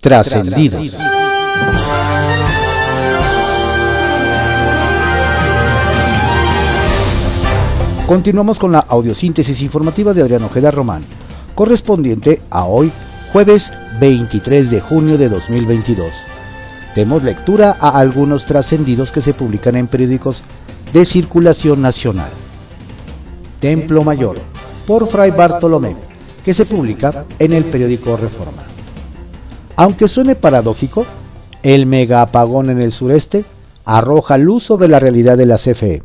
Trascendidos. Continuamos con la audiosíntesis informativa de Adriano Ojeda Román, correspondiente a hoy, jueves 23 de junio de 2022. Demos lectura a algunos trascendidos que se publican en periódicos de circulación nacional. Templo Mayor, por Fray Bartolomé, que se publica en el periódico Reforma. Aunque suene paradójico, el mega apagón en el sureste arroja luz sobre la realidad de la CFE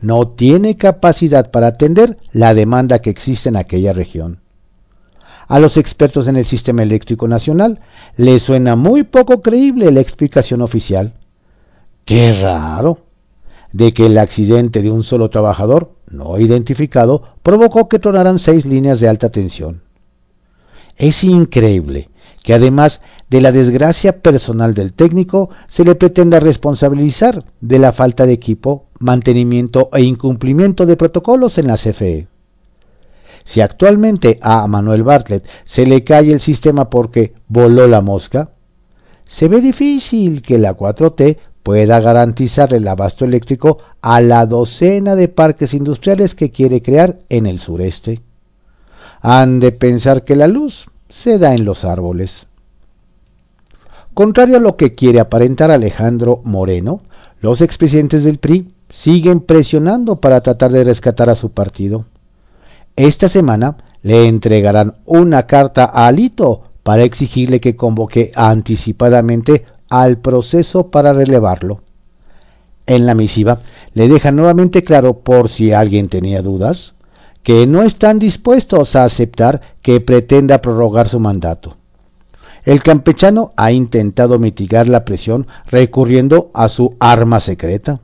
no tiene capacidad para atender la demanda que existe en aquella región. A los expertos en el sistema eléctrico nacional les suena muy poco creíble la explicación oficial. Qué raro, de que el accidente de un solo trabajador no identificado provocó que tronaran seis líneas de alta tensión. Es increíble que además de la desgracia personal del técnico se le pretenda responsabilizar de la falta de equipo, mantenimiento e incumplimiento de protocolos en la CFE. Si actualmente a Manuel Bartlett se le cae el sistema porque voló la mosca, se ve difícil que la 4T pueda garantizar el abasto eléctrico a la docena de parques industriales que quiere crear en el sureste. Han de pensar que la luz se da en los árboles. Contrario a lo que quiere aparentar Alejandro Moreno, los expresidentes del PRI siguen presionando para tratar de rescatar a su partido. Esta semana le entregarán una carta a Alito para exigirle que convoque anticipadamente al proceso para relevarlo. En la misiva le dejan nuevamente claro, por si alguien tenía dudas, que no están dispuestos a aceptar que pretenda prorrogar su mandato. El campechano ha intentado mitigar la presión recurriendo a su arma secreta.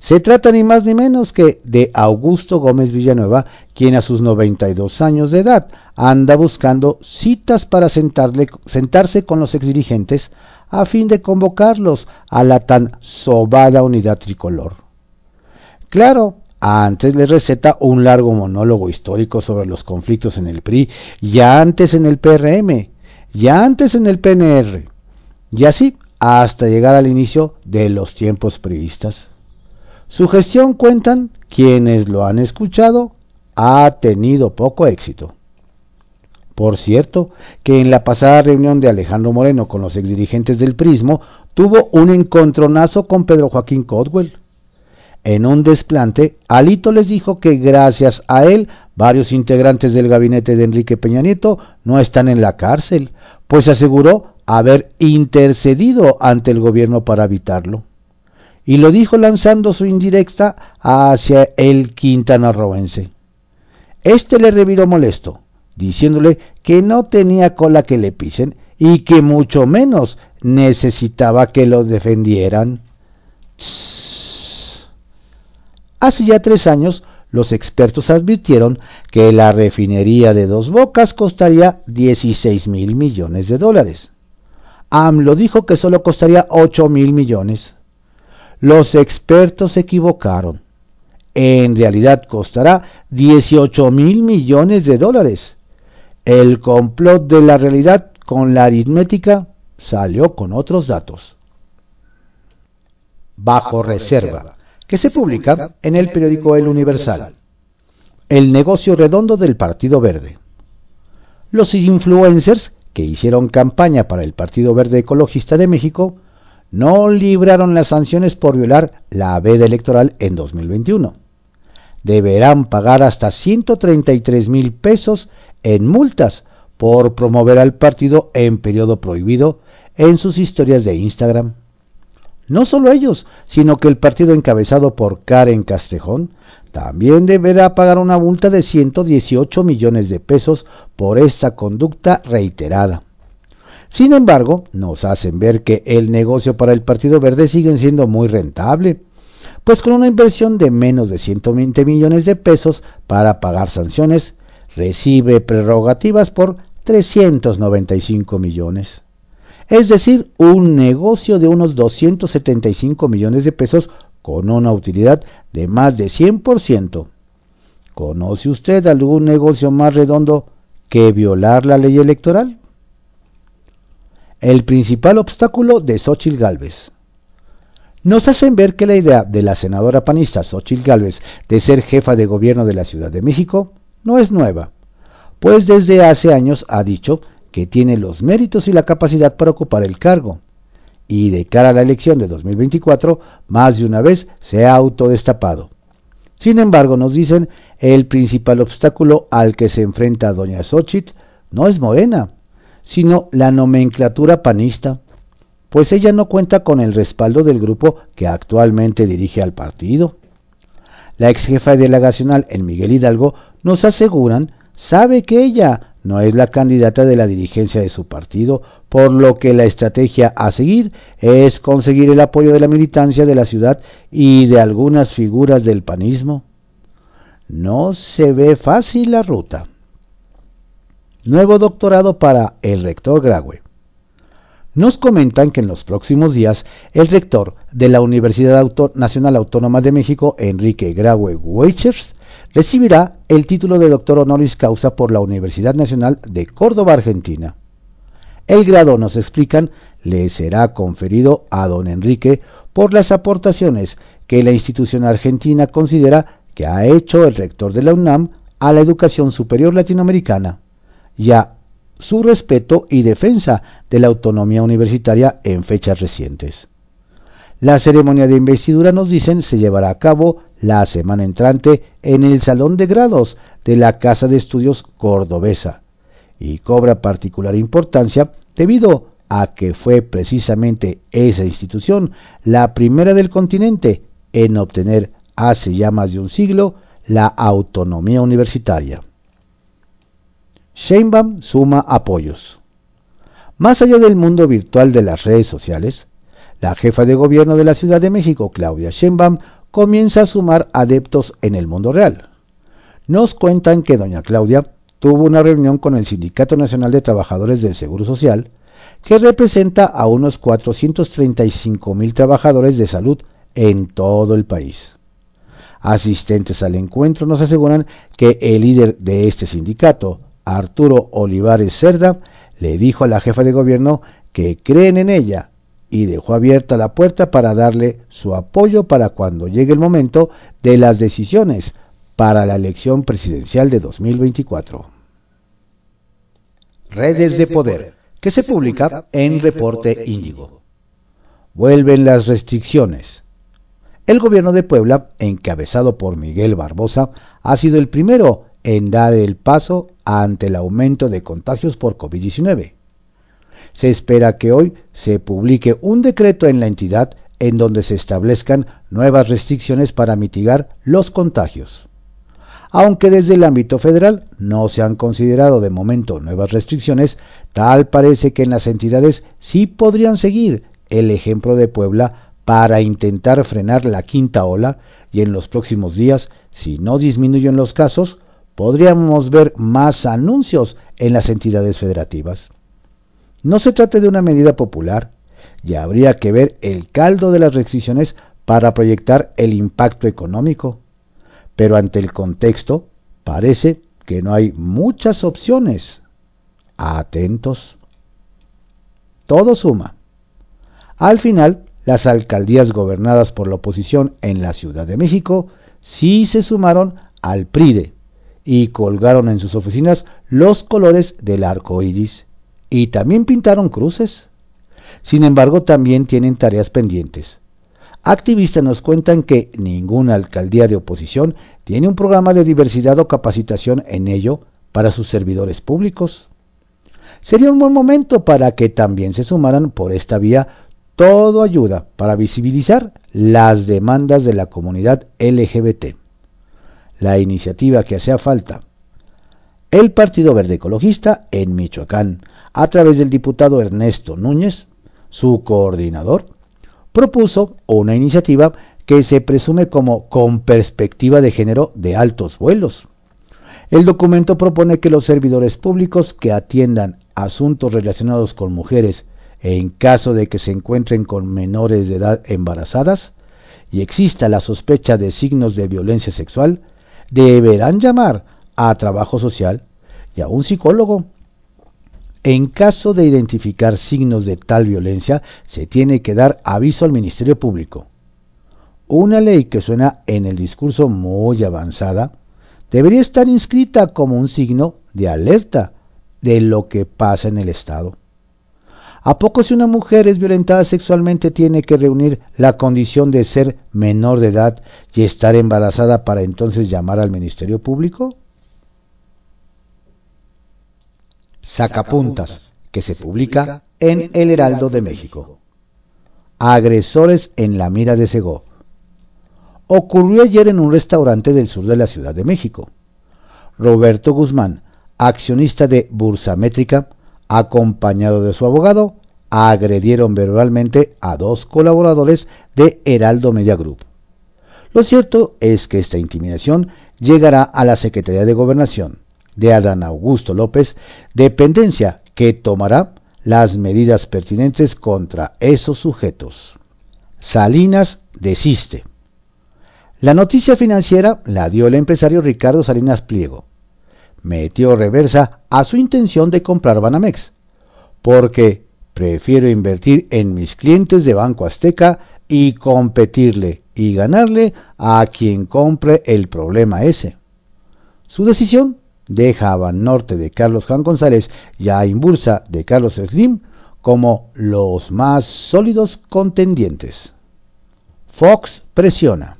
Se trata ni más ni menos que de Augusto Gómez Villanueva, quien a sus 92 años de edad anda buscando citas para sentarse con los exdirigentes a fin de convocarlos a la tan sobada unidad tricolor. Claro, antes le receta un largo monólogo histórico sobre los conflictos en el PRI, ya antes en el PRM, ya antes en el PNR, y así hasta llegar al inicio de los tiempos priistas. Su gestión, cuentan quienes lo han escuchado, ha tenido poco éxito. Por cierto, que en la pasada reunión de Alejandro Moreno con los exdirigentes del Prismo tuvo un encontronazo con Pedro Joaquín Codwell. En un desplante, Alito les dijo que gracias a él varios integrantes del gabinete de Enrique Peña Nieto no están en la cárcel, pues aseguró haber intercedido ante el gobierno para evitarlo. Y lo dijo lanzando su indirecta hacia el Quintana Roense. Este le reviró molesto, diciéndole que no tenía cola que le pisen y que mucho menos necesitaba que lo defendieran. Hace ya tres años los expertos advirtieron que la refinería de Dos Bocas costaría 16 mil millones de dólares. AMLO dijo que solo costaría 8 mil millones. Los expertos se equivocaron. En realidad costará 18 mil millones de dólares. El complot de la realidad con la aritmética salió con otros datos. Bajo reserva que se publica en el periódico El Universal. El negocio redondo del Partido Verde. Los influencers que hicieron campaña para el Partido Verde Ecologista de México no libraron las sanciones por violar la veda electoral en 2021. Deberán pagar hasta 133 mil pesos en multas por promover al partido en periodo prohibido en sus historias de Instagram. No solo ellos, sino que el partido encabezado por Karen Castrejón también deberá pagar una multa de 118 millones de pesos por esta conducta reiterada. Sin embargo, nos hacen ver que el negocio para el Partido Verde sigue siendo muy rentable, pues con una inversión de menos de 120 millones de pesos para pagar sanciones, recibe prerrogativas por 395 millones es decir, un negocio de unos 275 millones de pesos con una utilidad de más de 100%. ¿Conoce usted algún negocio más redondo que violar la ley electoral? el principal obstáculo de Xochitl Gálvez. Nos hacen ver que la idea de la senadora panista Xochitl Gálvez de ser jefa de gobierno de la Ciudad de México no es nueva, pues desde hace años ha dicho que tiene los méritos y la capacidad para ocupar el cargo, y de cara a la elección de 2024 más de una vez se ha autodestapado. Sin embargo, nos dicen, el principal obstáculo al que se enfrenta doña Xochitl no es Morena, sino la nomenclatura panista, pues ella no cuenta con el respaldo del grupo que actualmente dirige al partido. La ex jefa delegacional en Miguel Hidalgo nos aseguran sabe que ella no es la candidata de la dirigencia de su partido, por lo que la estrategia a seguir es conseguir el apoyo de la militancia de la ciudad y de algunas figuras del panismo. No se ve fácil la ruta. Nuevo doctorado para el rector Graue. Nos comentan que en los próximos días el rector de la Universidad Nacional Autónoma de México, Enrique Graue Weichers, recibirá el título de doctor honoris causa por la Universidad Nacional de Córdoba, Argentina. El grado, nos explican, le será conferido a don Enrique por las aportaciones que la institución argentina considera que ha hecho el rector de la UNAM a la educación superior latinoamericana y a su respeto y defensa de la autonomía universitaria en fechas recientes. La ceremonia de investidura, nos dicen, se llevará a cabo la semana entrante en el Salón de Grados de la Casa de Estudios Cordobesa y cobra particular importancia debido a que fue precisamente esa institución la primera del continente en obtener hace ya más de un siglo la autonomía universitaria. Sheinbaum suma apoyos. Más allá del mundo virtual de las redes sociales, la jefa de gobierno de la Ciudad de México, Claudia Sheinbaum, comienza a sumar adeptos en el mundo real. Nos cuentan que doña Claudia tuvo una reunión con el Sindicato Nacional de Trabajadores del Seguro Social, que representa a unos 435 mil trabajadores de salud en todo el país. Asistentes al encuentro nos aseguran que el líder de este sindicato, Arturo Olivares Cerda, le dijo a la jefa de gobierno que creen en ella y dejó abierta la puerta para darle su apoyo para cuando llegue el momento de las decisiones para la elección presidencial de 2024. Redes de Poder, que se publica en Reporte Índigo. Vuelven las restricciones. El gobierno de Puebla, encabezado por Miguel Barbosa, ha sido el primero en dar el paso ante el aumento de contagios por COVID-19. Se espera que hoy se publique un decreto en la entidad en donde se establezcan nuevas restricciones para mitigar los contagios. Aunque desde el ámbito federal no se han considerado de momento nuevas restricciones, tal parece que en las entidades sí podrían seguir el ejemplo de Puebla para intentar frenar la quinta ola y en los próximos días, si no disminuyen los casos, podríamos ver más anuncios en las entidades federativas. No se trata de una medida popular, y habría que ver el caldo de las restricciones para proyectar el impacto económico. Pero ante el contexto, parece que no hay muchas opciones. Atentos. Todo suma. Al final, las alcaldías gobernadas por la oposición en la Ciudad de México sí se sumaron al PRIDE, y colgaron en sus oficinas los colores del arco iris y también pintaron cruces. Sin embargo, también tienen tareas pendientes. Activistas nos cuentan que ninguna alcaldía de oposición tiene un programa de diversidad o capacitación en ello para sus servidores públicos. Sería un buen momento para que también se sumaran por esta vía todo ayuda para visibilizar las demandas de la comunidad LGBT la iniciativa que hacía falta. El Partido Verde Ecologista en Michoacán, a través del diputado Ernesto Núñez, su coordinador, propuso una iniciativa que se presume como con perspectiva de género de altos vuelos. El documento propone que los servidores públicos que atiendan asuntos relacionados con mujeres en caso de que se encuentren con menores de edad embarazadas y exista la sospecha de signos de violencia sexual, deberán llamar a trabajo social y a un psicólogo. En caso de identificar signos de tal violencia, se tiene que dar aviso al Ministerio Público. Una ley que suena en el discurso muy avanzada debería estar inscrita como un signo de alerta de lo que pasa en el Estado. ¿A poco si una mujer es violentada sexualmente tiene que reunir la condición de ser menor de edad y estar embarazada para entonces llamar al Ministerio Público? Sacapuntas, que se publica en El Heraldo de México. Agresores en la mira de Segó. Ocurrió ayer en un restaurante del sur de la Ciudad de México. Roberto Guzmán, accionista de Bursamétrica, acompañado de su abogado, agredieron verbalmente a dos colaboradores de Heraldo Media Group. Lo cierto es que esta intimidación llegará a la Secretaría de Gobernación de Adán Augusto López, dependencia que tomará las medidas pertinentes contra esos sujetos. Salinas desiste. La noticia financiera la dio el empresario Ricardo Salinas Pliego, metió reversa a su intención de comprar Banamex, porque prefiero invertir en mis clientes de Banco Azteca y competirle y ganarle a quien compre el problema ese. Su decisión deja a Banorte de Carlos Juan González y a Imbursa de Carlos Slim como los más sólidos contendientes. Fox presiona.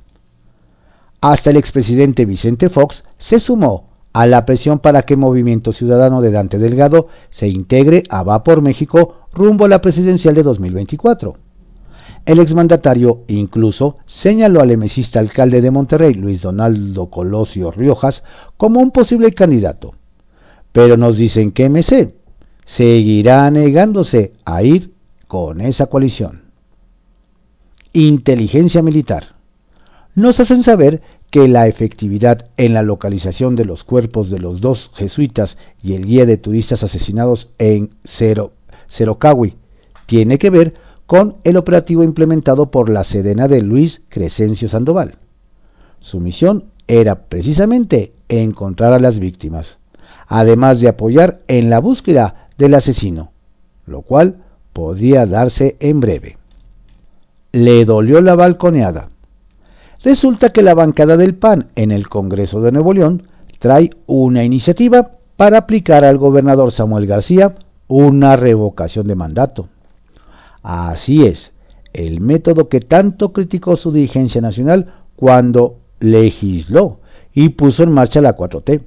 Hasta el expresidente Vicente Fox se sumó a la presión para que Movimiento Ciudadano de Dante Delgado se integre a Va por México rumbo a la presidencial de 2024. El exmandatario incluso señaló al emesista alcalde de Monterrey, Luis Donaldo Colosio Riojas, como un posible candidato. Pero nos dicen que MC seguirá negándose a ir con esa coalición. Inteligencia militar. Nos hacen saber que la efectividad en la localización de los cuerpos de los dos jesuitas y el guía de turistas asesinados en Cerocawi tiene que ver con el operativo implementado por la Sedena de Luis Crescencio Sandoval. Su misión era precisamente encontrar a las víctimas, además de apoyar en la búsqueda del asesino, lo cual podría darse en breve. Le dolió la balconeada Resulta que la bancada del PAN en el Congreso de Nuevo León trae una iniciativa para aplicar al gobernador Samuel García una revocación de mandato. Así es, el método que tanto criticó su dirigencia nacional cuando legisló y puso en marcha la 4T.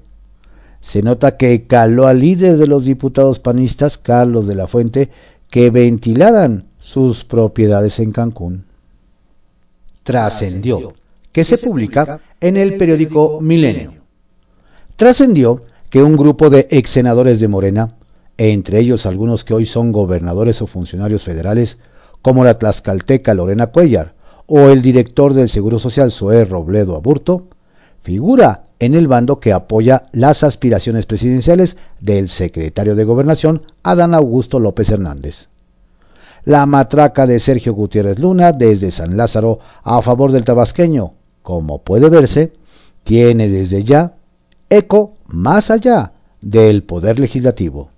Se nota que caló al líder de los diputados panistas, Carlos de la Fuente, que ventilaran sus propiedades en Cancún. Trascendió que se publica en el periódico Milenio. Trascendió que un grupo de ex senadores de Morena, entre ellos algunos que hoy son gobernadores o funcionarios federales, como la tlaxcalteca Lorena Cuellar o el director del Seguro Social Zoé Robledo Aburto, figura en el bando que apoya las aspiraciones presidenciales del secretario de Gobernación Adán Augusto López Hernández la matraca de Sergio Gutiérrez Luna desde San Lázaro a favor del tabasqueño, como puede verse, tiene desde ya eco más allá del poder legislativo.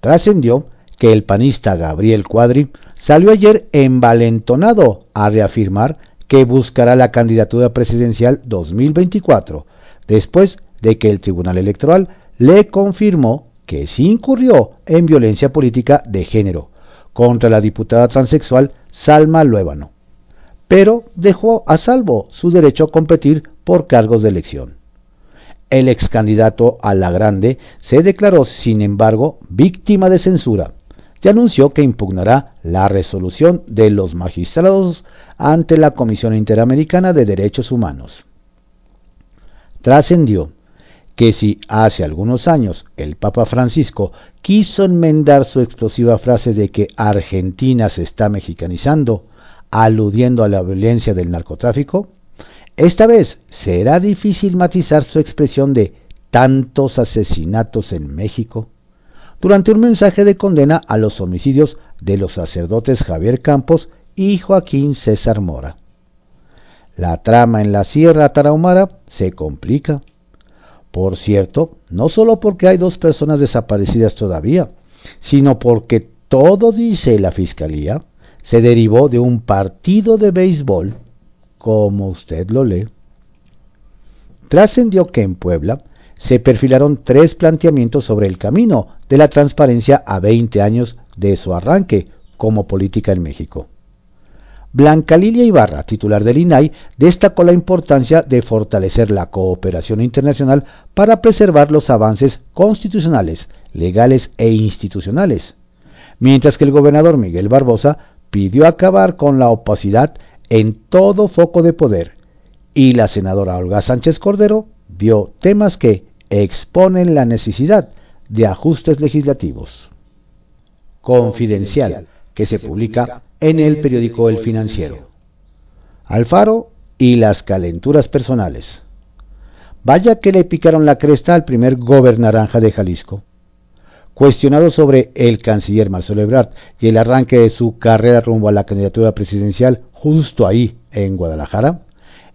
Trascendió que el panista Gabriel Cuadri salió ayer envalentonado a reafirmar que buscará la candidatura presidencial 2024, después de que el Tribunal Electoral le confirmó que sí incurrió en violencia política de género contra la diputada transexual Salma Luébano pero dejó a salvo su derecho a competir por cargos de elección. El ex candidato a la Grande se declaró, sin embargo, víctima de censura y anunció que impugnará la resolución de los magistrados ante la Comisión Interamericana de Derechos Humanos. Trascendió que si hace algunos años el Papa Francisco quiso enmendar su explosiva frase de que Argentina se está mexicanizando, aludiendo a la violencia del narcotráfico, esta vez será difícil matizar su expresión de tantos asesinatos en México durante un mensaje de condena a los homicidios de los sacerdotes Javier Campos y Joaquín César Mora. La trama en la Sierra Tarahumara se complica, Por cierto, no solo porque hay dos personas desaparecidas todavía, sino porque todo, dice la Fiscalía, se derivó de un partido de béisbol, como usted lo lee. Trascendió que en Puebla se perfilaron tres planteamientos sobre el camino de la transparencia a 20 años de su arranque como política en México. Blanca Lilia Ibarra, titular del INAI, destacó la importancia de fortalecer la cooperación internacional para preservar los avances constitucionales, legales e institucionales, mientras que el gobernador Miguel Barbosa pidió acabar con la opacidad en todo foco de poder, y la senadora Olga Sánchez Cordero vio temas que exponen la necesidad de ajustes legislativos. Confidencial, que se publica en el periódico El Financiero. Alfaro y las calenturas personales. Vaya que le picaron la cresta al primer gobernaranja de Jalisco. Cuestionado sobre el canciller Marcelo Ebrard y el arranque de su carrera rumbo a la candidatura presidencial justo ahí, en Guadalajara,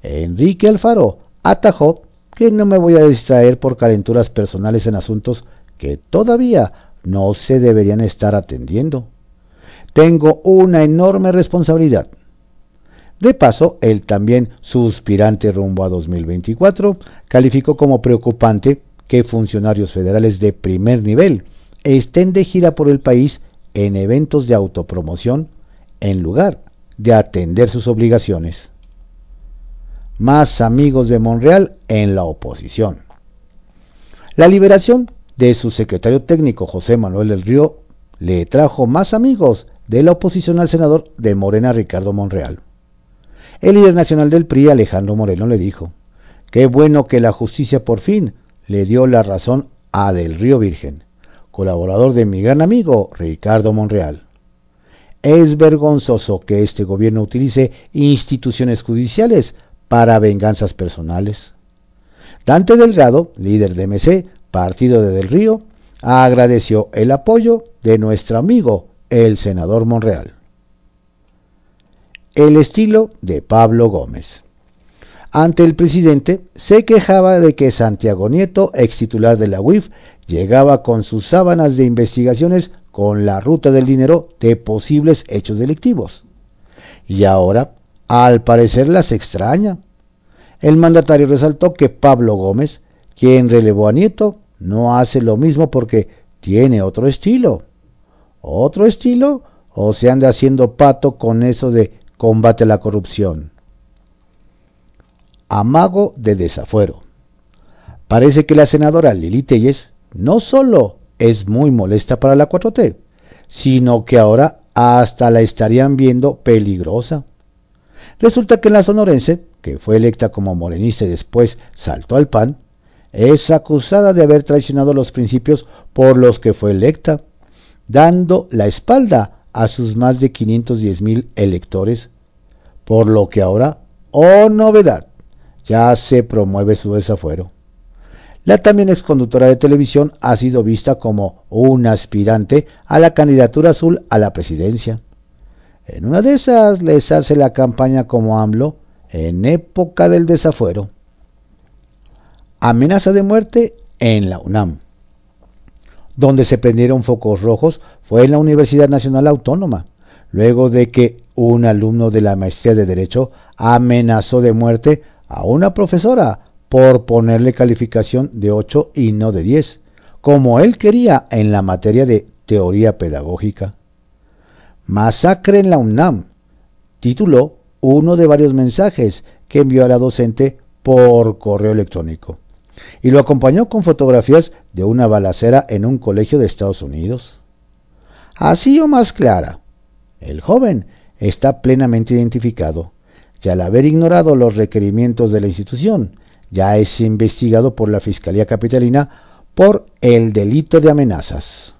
Enrique Alfaro atajó que no me voy a distraer por calenturas personales en asuntos que todavía no se deberían estar atendiendo. Tengo una enorme responsabilidad. De paso, el también suspirante rumbo a 2024 calificó como preocupante que funcionarios federales de primer nivel estén de gira por el país en eventos de autopromoción en lugar de atender sus obligaciones. Más amigos de Monreal en la oposición. La liberación de su secretario técnico José Manuel del Río le trajo más amigos de la oposición al senador de Morena Ricardo Monreal. El líder nacional del PRI, Alejandro Moreno, le dijo, qué bueno que la justicia por fin le dio la razón a Del Río Virgen, colaborador de mi gran amigo Ricardo Monreal. Es vergonzoso que este gobierno utilice instituciones judiciales para venganzas personales. Dante Delgado, líder de MC, partido de Del Río, agradeció el apoyo de nuestro amigo el senador Monreal. El estilo de Pablo Gómez. Ante el presidente se quejaba de que Santiago Nieto, ex titular de la UIF, llegaba con sus sábanas de investigaciones con la ruta del dinero de posibles hechos delictivos. Y ahora, al parecer, las extraña. El mandatario resaltó que Pablo Gómez, quien relevó a Nieto, no hace lo mismo porque tiene otro estilo otro estilo o se anda haciendo pato con eso de combate a la corrupción. Amago de desafuero. Parece que la senadora Lili Telles no solo es muy molesta para la 4T, sino que ahora hasta la estarían viendo peligrosa. Resulta que la sonorense, que fue electa como morenista y después saltó al PAN, es acusada de haber traicionado los principios por los que fue electa dando la espalda a sus más de 510 mil electores, por lo que ahora, oh novedad, ya se promueve su desafuero. La también exconductora de televisión ha sido vista como un aspirante a la candidatura azul a la presidencia. En una de esas les hace la campaña como AMLO en época del desafuero. Amenaza de muerte en la UNAM. Donde se prendieron focos rojos fue en la Universidad Nacional Autónoma, luego de que un alumno de la maestría de Derecho amenazó de muerte a una profesora por ponerle calificación de 8 y no de 10, como él quería en la materia de teoría pedagógica. Masacre en la UNAM, tituló uno de varios mensajes que envió a la docente por correo electrónico y lo acompañó con fotografías de una balacera en un colegio de Estados Unidos. Así o más clara, el joven está plenamente identificado y al haber ignorado los requerimientos de la institución, ya es investigado por la Fiscalía Capitalina por el delito de amenazas.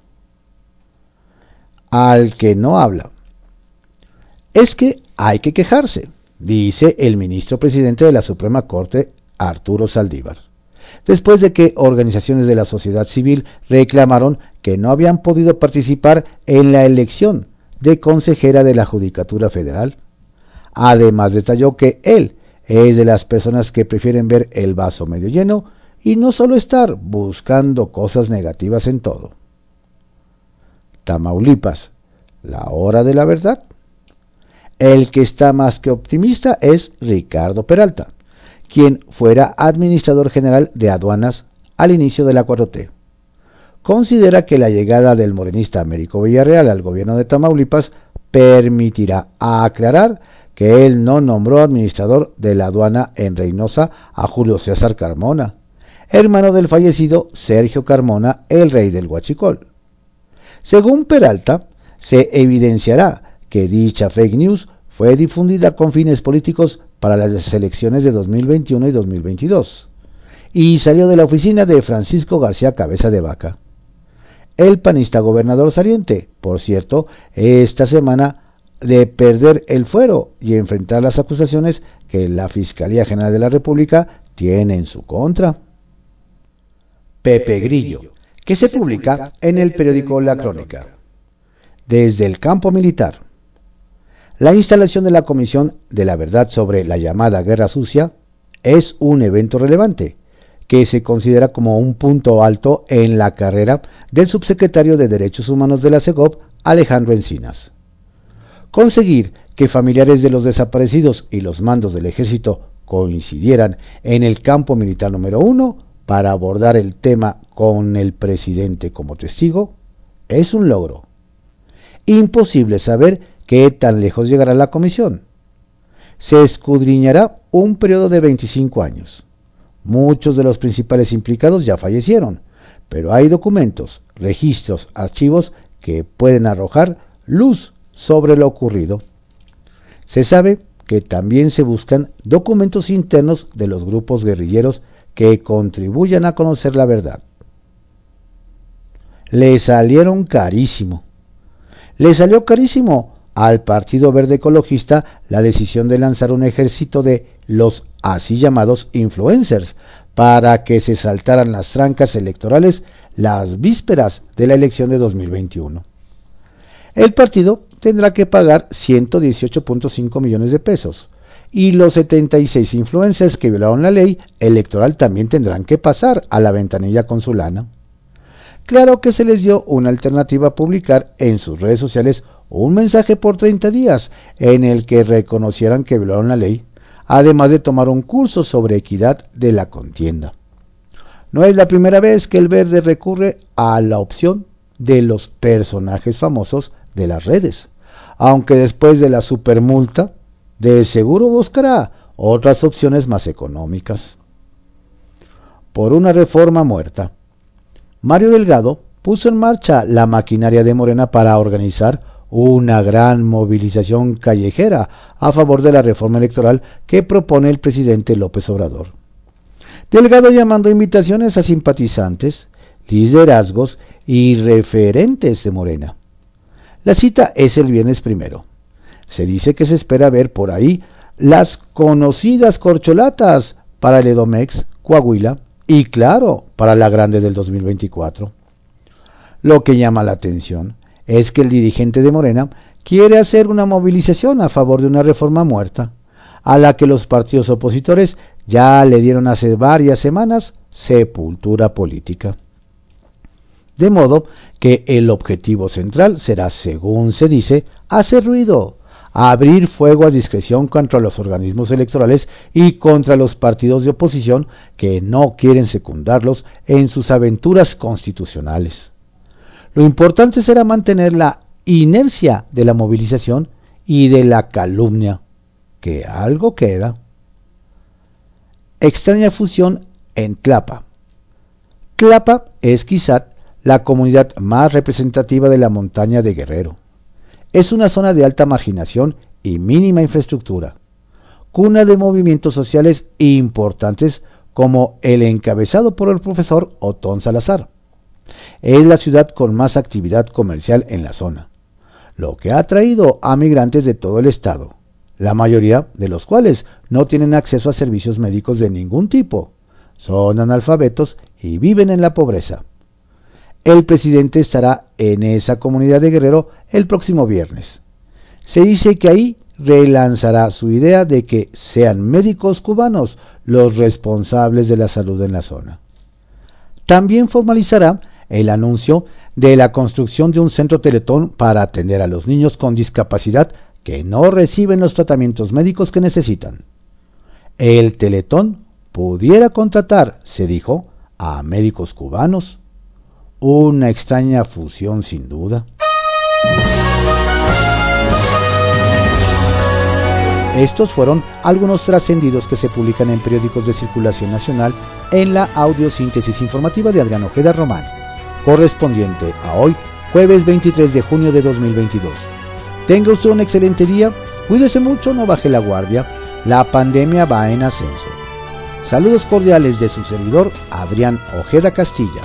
Al que no habla. Es que hay que quejarse, dice el ministro presidente de la Suprema Corte, Arturo Saldívar después de que organizaciones de la sociedad civil reclamaron que no habían podido participar en la elección de consejera de la Judicatura Federal. Además detalló que él es de las personas que prefieren ver el vaso medio lleno y no solo estar buscando cosas negativas en todo. Tamaulipas, la hora de la verdad. El que está más que optimista es Ricardo Peralta, quien fuera administrador general de aduanas al inicio de la 4T. Considera que la llegada del morenista Américo Villarreal al gobierno de Tamaulipas permitirá aclarar que él no nombró administrador de la aduana en Reynosa a Julio César Carmona, hermano del fallecido Sergio Carmona, el rey del Huachicol. Según Peralta, se evidenciará que dicha fake news fue difundida con fines políticos para las elecciones de 2021 y 2022 y salió de la oficina de Francisco García Cabeza de Vaca. El panista gobernador saliente, por cierto, esta semana de perder el fuero y enfrentar las acusaciones que la Fiscalía General de la República tiene en su contra. Pepe Grillo, que se publica en el periódico La Crónica. Desde el campo militar. La instalación de la Comisión de la Verdad sobre la llamada Guerra Sucia es un evento relevante que se considera como un punto alto en la carrera del subsecretario de Derechos Humanos de la CEGOP, Alejandro Encinas. Conseguir que familiares de los desaparecidos y los mandos del ejército coincidieran en el campo militar número uno para abordar el tema con el presidente como testigo es un logro. Imposible saber qué tan lejos llegará la comisión. Se escudriñará un periodo de 25 años. Muchos de los principales implicados ya fallecieron, pero hay documentos, registros, archivos que pueden arrojar luz sobre lo ocurrido. Se sabe que también se buscan documentos internos de los grupos guerrilleros que contribuyan a conocer la verdad. Le salieron carísimo. Le salió carísimo al Partido Verde Ecologista la decisión de lanzar un ejército de los así llamados influencers para que se saltaran las trancas electorales las vísperas de la elección de 2021. El partido tendrá que pagar 118.5 millones de pesos. Y los 76 influencers que violaron la ley electoral también tendrán que pasar a la ventanilla consulana. Claro que se les dio una alternativa a publicar en sus redes sociales un mensaje por 30 días en el que reconocieran que violaron la ley, además de tomar un curso sobre equidad de la contienda. No es la primera vez que el verde recurre a la opción de los personajes famosos de las redes aunque después de la supermulta, de seguro buscará otras opciones más económicas. Por una reforma muerta. Mario Delgado puso en marcha la maquinaria de Morena para organizar una gran movilización callejera a favor de la reforma electoral que propone el presidente López Obrador. Delgado llamando invitaciones a simpatizantes, liderazgos y referentes de Morena. La cita es el viernes primero. Se dice que se espera ver por ahí las conocidas corcholatas para el Edomex, Coahuila y claro, para la grande del 2024. Lo que llama la atención es que el dirigente de Morena quiere hacer una movilización a favor de una reforma muerta, a la que los partidos opositores ya le dieron hace varias semanas sepultura política. De modo que el objetivo central será, según se dice, hacer ruido, abrir fuego a discreción contra los organismos electorales y contra los partidos de oposición que no quieren secundarlos en sus aventuras constitucionales. Lo importante será mantener la inercia de la movilización y de la calumnia, que algo queda. Extraña fusión en Tlapa. Tlapa es quizá la comunidad más representativa de la montaña de Guerrero. Es una zona de alta marginación y mínima infraestructura, cuna de movimientos sociales importantes como el encabezado por el profesor Otón Salazar. Es la ciudad con más actividad comercial en la zona, lo que ha atraído a migrantes de todo el estado, la mayoría de los cuales no tienen acceso a servicios médicos de ningún tipo, son analfabetos y viven en la pobreza. El presidente estará en esa comunidad de Guerrero el próximo viernes. Se dice que ahí relanzará su idea de que sean médicos cubanos los responsables de la salud en la zona. también formalizará el anuncio de la construcción de un centro Teletón para atender a los niños con discapacidad que no reciben los tratamientos médicos que necesitan. El Teletón pudiera contratar, se dijo, a médicos cubanos. Una extraña fusión sin duda. Estos fueron algunos trascendidos que se publican en periódicos de circulación nacional en la audiosíntesis informativa de Adrián Ojeda Román, correspondiente a hoy, jueves 23 de junio de 2022. Tenga usted un excelente día, cuídese mucho, no baje la guardia, la pandemia va en ascenso. Saludos cordiales de su servidor, Adrián Ojeda Castilla.